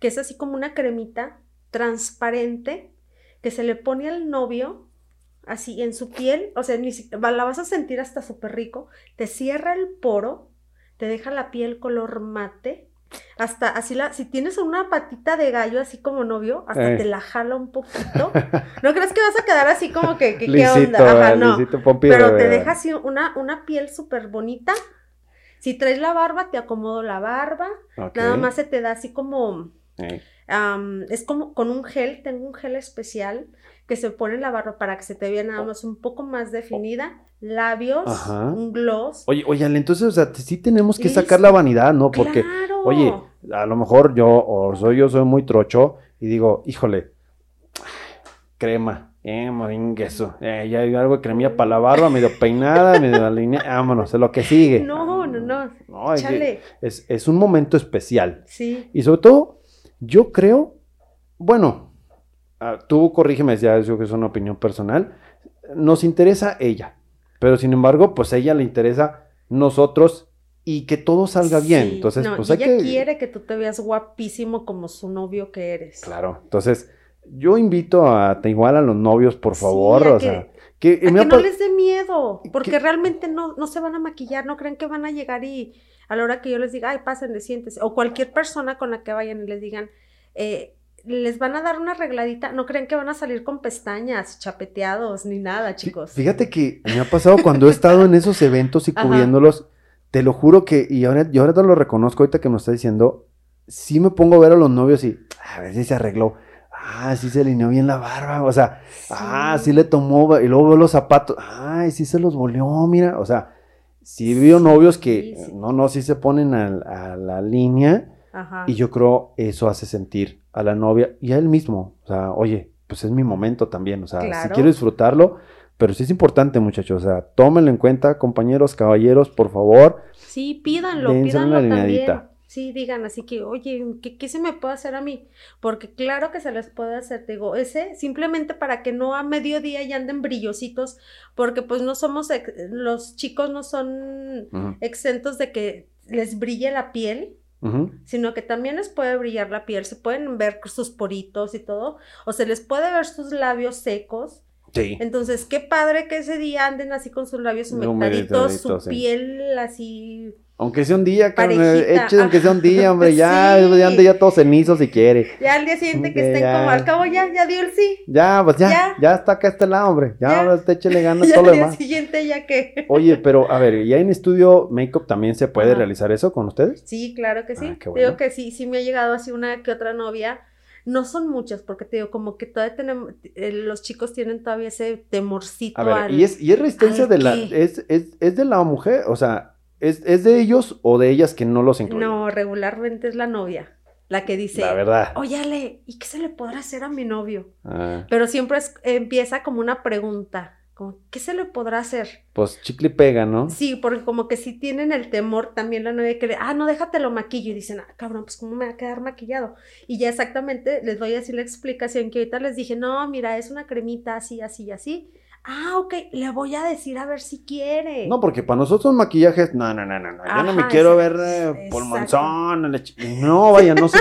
que es así como una cremita transparente que se le pone al novio así en su piel, o sea, ni la vas a sentir hasta súper rico, te cierra el poro, te deja la piel color mate hasta así la, si tienes una patita de gallo así como novio, hasta eh. te la jala un poquito. ¿No crees que vas a quedar así como que, qué *laughs* onda? Ajá, no. Pero te deja así una, una piel súper bonita. Si traes la barba, te acomodo la barba. Nada más se te da así como. Eh. es como con un gel, tengo un gel especial que se pone en la barba para que se te vea nada más un poco más definida labios, un gloss. Oye, oye, entonces, o sea, sí tenemos que sacar la vanidad, ¿no? Porque, oye, a lo mejor yo, o soy yo, soy muy trocho, y digo, híjole, crema, eh, eso, eh, ya hay algo de cremilla para la barba, medio peinada, *laughs* medio línea, vámonos, es lo que sigue. No, no, no, no es, es, un momento especial. Sí. Y sobre todo, yo creo, bueno, tú corrígeme, ya yo que es una opinión personal, nos interesa ella, pero sin embargo, pues a ella le interesa nosotros y que todo salga bien. Entonces, pues ella que... quiere que tú te veas guapísimo como su novio que eres. Claro. Entonces, yo invito a te igual a los novios, por favor, o sea, que, que no les dé miedo, porque realmente no, no se van a maquillar, no creen que van a llegar y a la hora que yo les diga, ay, pásenle, siéntese, o cualquier persona con la que vayan y les digan, eh, les van a dar una arregladita, no creen que van a salir con pestañas, chapeteados, ni nada, chicos. Fíjate que me ha pasado cuando he *laughs* estado en esos eventos y cubriéndolos, te lo juro que, y ahora, yo ahora te lo reconozco ahorita que me está diciendo, sí me pongo a ver a los novios y, a ver si se arregló. Ah, sí se alineó bien la barba, o sea, ah, sí le tomó, y luego veo los zapatos, ay, sí se los volvió, mira, o sea, sí veo novios que, no, no, sí se ponen a la línea, y yo creo eso hace sentir a la novia y a él mismo. O sea, oye, pues es mi momento también. O sea, si quiero disfrutarlo, pero sí es importante, muchachos. O sea, tómenlo en cuenta, compañeros, caballeros, por favor. Sí, pídanlo, pídanlo también. Sí, digan así que, oye, ¿qué, se me puede hacer a mí? Porque claro que se les puede hacer, digo, ese simplemente para que no a mediodía ya anden brillositos, porque pues no somos, los chicos no son exentos de que les brille la piel, sino que también les puede brillar la piel, se pueden ver sus poritos y todo, o se les puede ver sus labios secos. Sí. Entonces, qué padre que ese día anden así con sus labios humectaditos, su piel así aunque sea un día, eche aunque sea un día, hombre, *laughs* ya, ya ande ya todo cenizo si quiere. Ya al día siguiente que estén como, al cabo ya, ya dio el sí. Ya, pues ya, ya, está acá este lado, hombre. Ya, ya. Usted échele *laughs* ganas todo lo demás. al día siguiente ya que. Oye, pero a ver, ¿ya en estudio make-up también se puede realizar eso con ustedes? Sí, claro que sí. Ah, digo que sí, sí me ha llegado así una que otra novia. No son muchas, porque te digo, como que todavía tenemos, eh, los chicos tienen todavía ese temorcito. A ver, y es, y es resistencia de la, es, es, es de la mujer, o sea, ¿Es, de ellos o de ellas que no los incluyen? No, regularmente es la novia. La que dice, la verdad. Óyale, ¿y qué se le podrá hacer a mi novio? Ah. Pero siempre empieza como una pregunta, como, ¿qué se le podrá hacer? Pues chicle pega, ¿no? Sí, porque como que si tienen el temor también la novia que le, ah, no, déjate lo maquillo. Y dicen, ah, cabrón, pues cómo me va a quedar maquillado. Y ya exactamente les doy así la explicación que ahorita les dije, no, mira, es una cremita así, así, así Ah, ok, le voy a decir a ver si quiere. No, porque para nosotros maquillajes, no, no, no, no, no. yo no me quiero ver eh, por No, vaya, no se,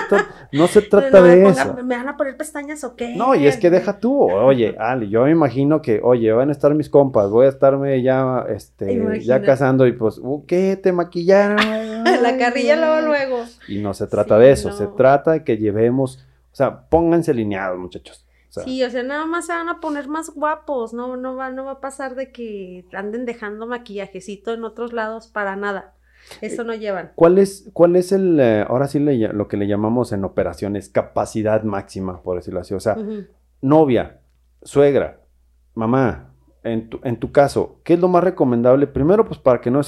no se *laughs* trata de eso. ¿Me van a poner pestañas o qué? No, y es que deja tú, oye, Ali, yo me imagino que, oye, van a estar mis compas, voy a estarme ya, este, ya casando y pues, ¿qué? ¿Te maquillaron? *laughs* La carrilla luego, luego. Y no se trata de eso, se trata de que llevemos, o sea, pónganse alineados, muchachos sí, o sea, nada más se van a poner más guapos, no, no, va, no va a pasar de que anden dejando maquillajecito en otros lados para nada. Eso no llevan. ¿Cuál es, cuál es el, eh, ahora sí lo que le llamamos en operaciones, capacidad máxima, por decirlo así? O sea, novia, suegra, mamá, en tu, en tu caso, ¿qué es lo más recomendable? Primero, pues para que no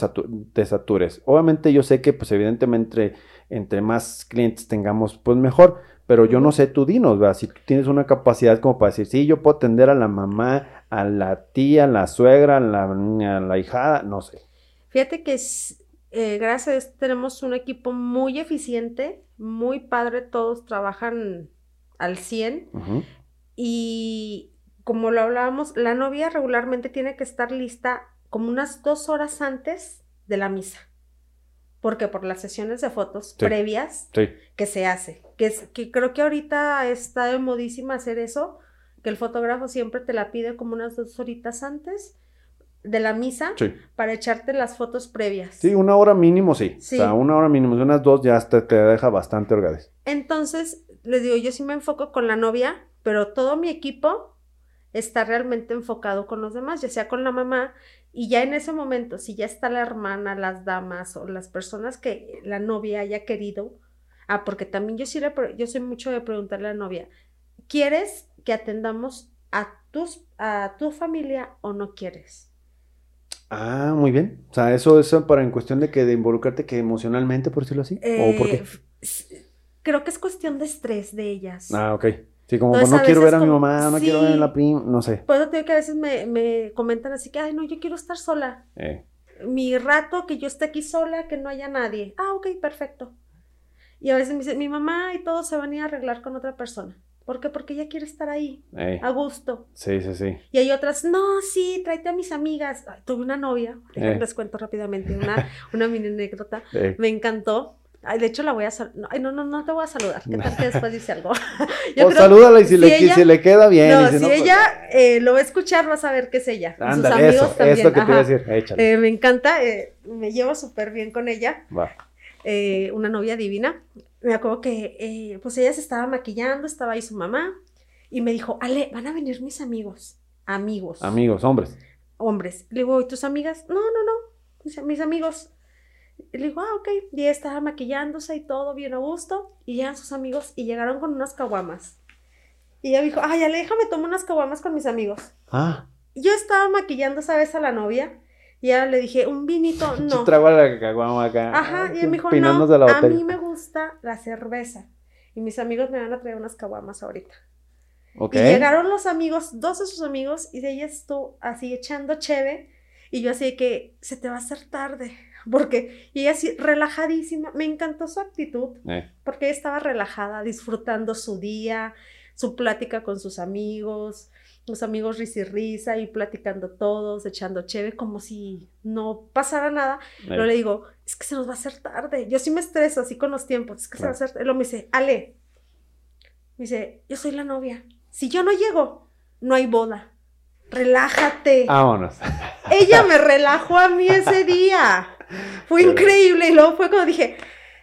te satures. Obviamente yo sé que, pues evidentemente, entre, más clientes tengamos, pues mejor. Pero yo no sé, tú dinos, ¿verdad? Si tú tienes una capacidad como para decir, sí, yo puedo atender a la mamá, a la tía, a la suegra, a la, a la hijada, no sé. Fíjate que eh, gracias a esto tenemos un equipo muy eficiente, muy padre, todos trabajan al 100 y como lo hablábamos, la novia regularmente tiene que estar lista como unas dos horas antes de la misa. Porque por las sesiones de fotos previas que se hace. Que, es, que creo que ahorita está de modísima hacer eso, que el fotógrafo siempre te la pide como unas dos horitas antes de la misa para echarte las fotos previas. Sí, una hora mínimo, sí. O sea, una hora mínimo, unas dos ya te deja bastante orgades. Entonces, les digo, yo sí me enfoco con la novia, pero todo mi equipo está realmente enfocado con los demás, ya sea con la mamá, y ya en ese momento, si ya está la hermana, las damas o las personas que la novia haya querido, ah, porque también yo sí le, yo soy mucho de preguntarle a la novia, ¿quieres que atendamos a tus, a tu familia o no quieres? Ah, muy bien. O sea, eso es para en cuestión de que de involucrarte que emocionalmente, por decirlo así. ¿O por qué? Eh, creo que es cuestión de estrés de ellas. Ah, ok. Sí, como no quiero ver a mi mamá, no quiero ver a la prima, no sé. Por eso tengo que a veces me, comentan así que, ay, no, yo quiero estar sola. Eh. Mi rato, que yo esté aquí sola, que no haya nadie. Ah, ok, perfecto. Y a veces me dice, mi mamá y todo se van a ir a arreglar con otra persona. ¿Por qué? Porque ella quiere estar ahí, eh. a gusto. Sí, sí, sí. Y hay otras, no, sí, tráete a mis amigas. tuve una novia, eh. les cuento rápidamente una, una mini anécdota. *laughs* Me encantó Ay, de hecho la voy a saludar. Ay, no, no, no te voy a saludar. ¿Qué tal que *laughs* después dice algo? *laughs* o salúdala y si, le, le, queda bien. No, si, pues ella eh, lo va a escuchar, vas a ver que es ella. Ándale, eso, también. eso que te voy a decir. Échale. Eh, me encanta, eh, me llevo súper bien con ella. Va. una novia divina. Me acuerdo que, pues ella se estaba maquillando, estaba ahí su mamá, y me dijo, Ale, van a venir mis amigos. Amigos. Amigos, hombres. Hombres. Le digo, ¿y tus amigas? No, no, no. Mis amigos. Y le digo, ah, ok. Y ella estaba maquillándose y todo bien a gusto. Y llegan sus amigos y llegaron con unas caguamas. Y ella dijo, ay, ya le déjame tomar unas caguamas con mis amigos. Ah. yo estaba maquillando esa vez a la novia. Y ya le dije, un vinito, *laughs* no. trago la caguama acá. Ajá, y él me dijo, no, a mí me gusta la cerveza. Y mis amigos me van a traer unas caguamas ahorita. Okay. Y llegaron los amigos, dos de sus amigos, y de ella estuvo así echando cheve. Y yo así que se te va a hacer tarde porque y ella así relajadísima, me encantó su actitud, eh. porque ella estaba relajada, disfrutando su día, su plática con sus amigos, los amigos risa y risa y platicando todos, echando cheve, como si no pasara nada. Pero eh. le digo, es que se nos va a hacer tarde. Yo sí me estreso así con los tiempos, es que se va a hacer. Luego me dice, Ale, me dice, yo soy la novia. Si yo no llego, no hay boda. Relájate. Vámonos. Ella me *laughs* relajó a mí ese día. Fue increíble. Y luego fue como dije,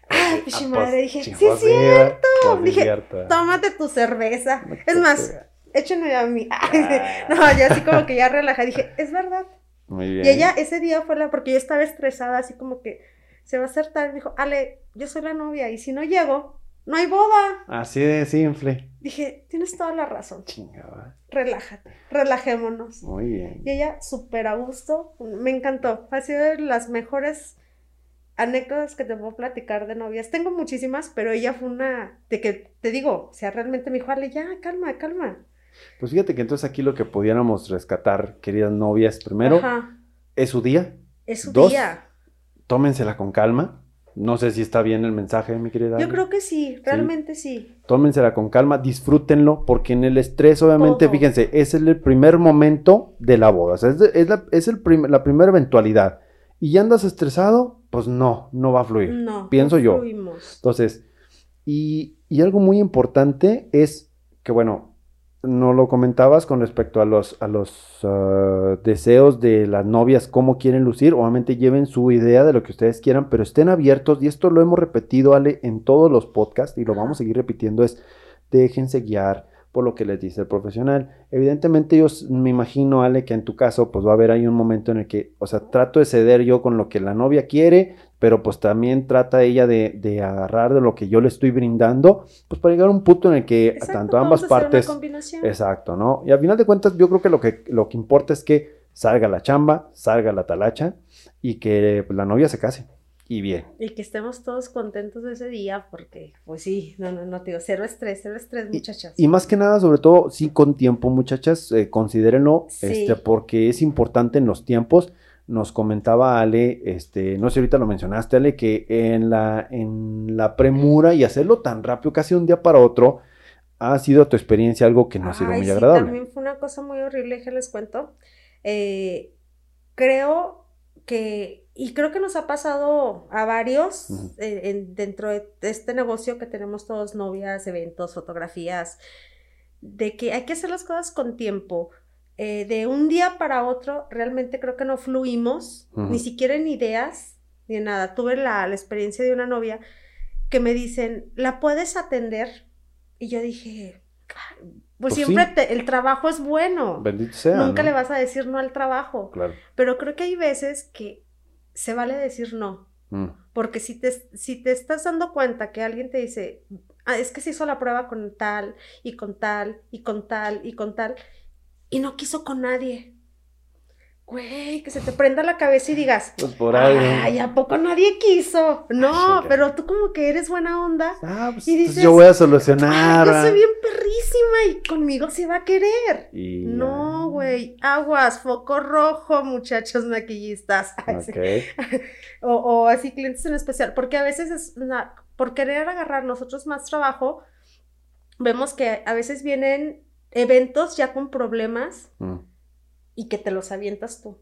ay, pichi madre. Dije, sí es cierto. Dije, tómate tu cerveza. es más, échenme a mí. Ah. *laughs* no, ya así como que ya relajé. Dije, es verdad. Muy bien. Y ella ese día fue la, porque yo estaba estresada, así como que se va a hacer tarde. Dijo, Ale, yo soy la novia y si no llego, no hay boda. Así de simple. Dije, tienes toda la razón. Chingada. Relájate, relajémonos. Muy bien. Y ella súper a gusto, me encantó. Ha sido de las mejores anécdotas que te puedo platicar de novias. Tengo muchísimas, pero ella fue una de que te digo, o sea, realmente me dijo, Ale, ya, calma, calma. Pues fíjate que entonces aquí lo que pudiéramos rescatar, queridas novias, primero, es su día. Es su día. Tómensela con calma no sé si está bien el mensaje, mi querida. Yo creo que sí, realmente sí. Tómensela con calma, disfrútenlo, porque en el estrés, obviamente, fíjense, es el primer momento de la boda, o sea, es, la, el la primera eventualidad. Y ya andas estresado, pues no, no va a fluir. No, pienso yo. Entonces, y, y algo muy importante es que, bueno, no lo comentabas con respecto a los, a los ah, deseos de las novias, cómo quieren lucir. Obviamente lleven su idea de lo que ustedes quieran, pero estén abiertos. Y esto lo hemos repetido, Ale, en todos los podcasts y lo vamos a seguir repitiendo. Es déjense guiar por lo que les dice el profesional. Evidentemente yo me imagino, Ale, que en tu caso pues va a haber ahí un momento en el que, o sea, trato de ceder yo con lo que la novia quiere, pero pues también trata ella de, agarrar de lo que yo le estoy brindando, pues para llegar a un punto en el que tanto ambas partes... Exacto, ¿no? Y al final de cuentas yo creo que lo que, lo que importa es que salga la chamba, salga la talacha y que la novia se case. Y bien. Y que estemos todos contentos ese día, porque, pues sí, no, no, no, te digo, cero estrés, cero estrés, muchachas. Y, más que nada, sobre todo, sí, con tiempo, muchachas, eh, considérenlo, este, porque es importante en los tiempos. Nos comentaba Ale, este, no sé, ahorita lo mencionaste, Ale, que en la, en la premura y hacerlo tan rápido, casi un día para otro, ha sido tu experiencia algo que no ha sido muy sí, agradable. También fue una cosa muy horrible, que les cuento. Eh, creo que, y creo que nos ha pasado a varios eh, dentro de este negocio que tenemos todos novias, eventos, fotografías, de que hay que hacer las cosas con tiempo. Eh, de un día para otro, realmente creo que no fluimos, ni siquiera en ideas, ni en nada. Tuve la, la experiencia de una novia que me dicen, ¿la puedes atender? Y yo dije, pues, pues siempre el trabajo es bueno. Bendito sea. Nunca le vas a decir no al trabajo. Claro. Pero creo que hay veces que se vale decir no. Mm. Porque si te, si te estás dando cuenta que alguien te dice, ah, es que se hizo la prueba con tal, y con tal, y con tal, y con tal, y no quiso con nadie güey, que se te prenda la cabeza y digas, pues por ahí. Ay, ¿a poco nadie quiso? No, pero tú como que eres buena onda. Ah, pues, y dices, yo voy a solucionar. yo soy bien perrísima y conmigo se va a querer. no, güey, aguas, foco rojo, muchachos maquillistas. *laughs* *laughs* o, o, así clientes en especial, porque a veces es, por querer agarrar nosotros más trabajo, vemos que a veces vienen eventos ya con problemas. Mm y que te los avientas tú.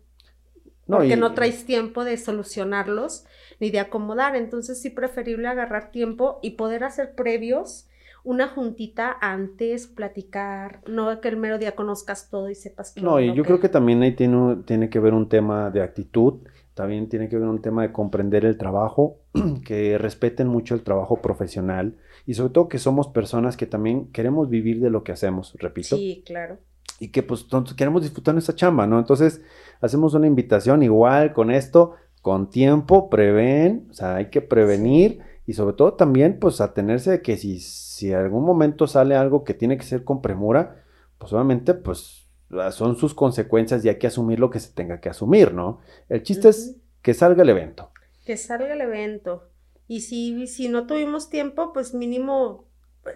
No, porque no traes tiempo de solucionarlos ni de acomodar. Entonces sí preferible agarrar tiempo y poder hacer previos una juntita antes, platicar, no que el mero día conozcas todo y sepas todo. No, y yo creo que también ahí tiene, tiene que ver un tema de actitud, también tiene que ver un tema de comprender el trabajo, *clears throat* que respeten mucho el trabajo profesional y sobre todo que somos personas que también queremos vivir de lo que hacemos, repito. Sí, claro y que pues queremos disfrutar nuestra chamba, ¿no? Entonces hacemos una invitación igual con esto, con tiempo, prevén, o sea, hay que prevenir y sobre todo también pues atenerse de que si, si algún momento sale algo que tiene que ser con premura, pues obviamente pues son sus consecuencias y hay que asumir lo que se tenga que asumir, ¿no? El chiste es que salga el evento. Que salga el evento. Y si, si no tuvimos tiempo, pues mínimo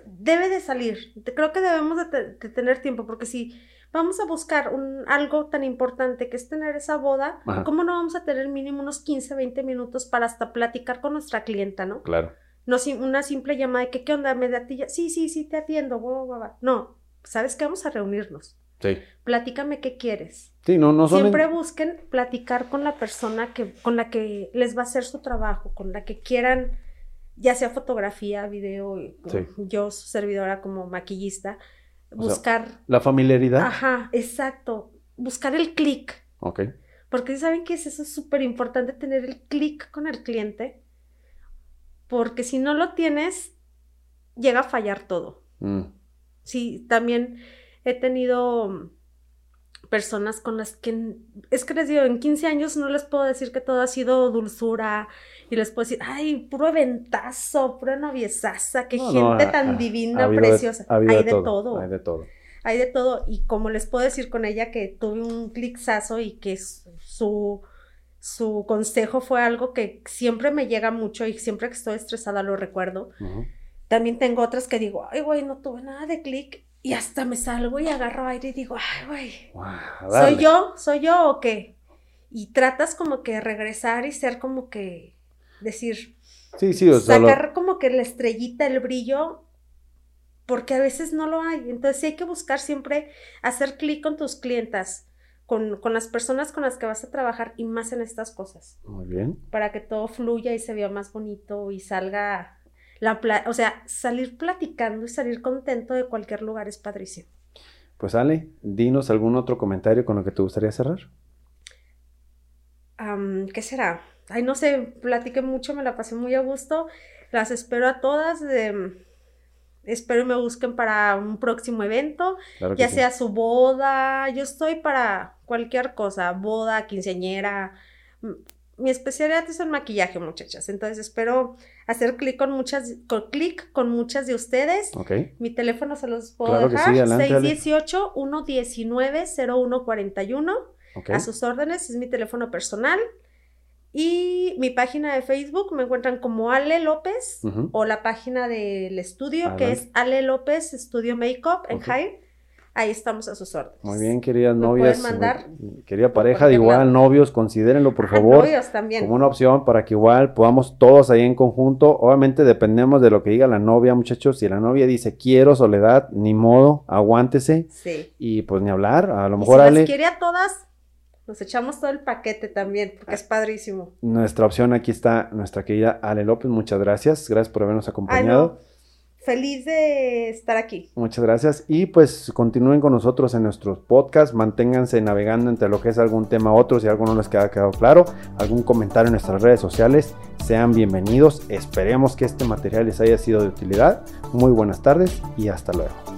debe de salir. Creo que debemos de, tener tiempo, porque si vamos a buscar un, algo tan importante que es tener esa boda, ¿cómo no vamos a tener mínimo unos 15, 20 minutos para hasta platicar con nuestra clienta, ¿no? Claro. No una simple llamada de que, ¿qué onda? ¿Me da ti Sí, sí, sí, te atiendo. No, ¿sabes qué? Vamos a reunirnos. Sí. Platícame qué quieres. Sí, no, no Siempre busquen platicar con la persona que, con la que les va a hacer su trabajo, con la que quieran, ya sea fotografía, video, yo su servidora como maquillista, buscar... la familiaridad. Ajá, exacto. Buscar el clic. Ok. Porque saben que es eso súper importante tener el clic con el cliente. Porque si no lo tienes, llega a fallar todo. Mm. Sí, también he tenido personas con las que, es que les digo, en 15 años no les puedo decir que todo ha sido dulzura y les puedo decir, ay, puro eventazo, pura noviesaza, qué gente tan divina, preciosa. hay de, todo, Hay de todo. Hay de todo. Y como les puedo decir con ella que tuve un clixazo y que su, su consejo fue algo que siempre me llega mucho y siempre que estoy estresada lo recuerdo. También tengo otras que digo, ay, güey, no tuve nada de clic y hasta me salgo y agarro aire y digo, ay, güey, ¿soy yo? ¿Soy yo o qué? Y tratas como que regresar y ser como que, decir, sí, sí, o sea, sacar como que la estrellita, el brillo, porque a veces no lo hay. Entonces hay que buscar siempre hacer clic con tus clientas, con, con, las personas con las que vas a trabajar y más en estas cosas. Muy bien. Para que todo fluya y se vea más bonito y salga o sea, salir platicando y salir contento de cualquier lugar es padrísimo. Pues Ale, dinos algún otro comentario con lo que te gustaría cerrar. ¿Qué será? Ay, no sé, platiqué mucho, me la pasé muy a gusto. Las espero a todas. espero y me busquen para un próximo evento, ya sea su boda. Yo estoy para cualquier cosa, boda, quinceañera, mi especialidad es el maquillaje, muchachas. Entonces espero hacer clic con muchas, con clic con muchas de ustedes. Mi teléfono se los puedo dejar. 618-119-0141. A sus órdenes, es mi teléfono personal. Y mi página de Facebook me encuentran como Ale López o la página del estudio que es Ale López Estudio Makeup en High. Ahí estamos a sus órdenes. Muy bien, queridas novias. Mandar querida pareja, de igual, novios, considérenlo por favor. novios también. Como una opción para que igual podamos todos ahí en conjunto. Obviamente dependemos de lo que diga la novia, muchachos. Si la novia dice quiero soledad, ni modo, aguántese. Sí. Y pues ni hablar. A lo mejor si Ale. Las quiere a todas, nos echamos todo el paquete también, porque es padrísimo. Nuestra opción aquí está nuestra querida Ale López. Muchas gracias. Gracias por habernos acompañado feliz de estar aquí. Muchas gracias. Y pues continúen con nosotros en nuestros podcasts, manténganse navegando entre lo que es algún tema u otro, si algo no les queda quedado claro, algún comentario en nuestras redes sociales, sean bienvenidos. Esperemos que este material les haya sido de utilidad. Muy buenas tardes y hasta luego.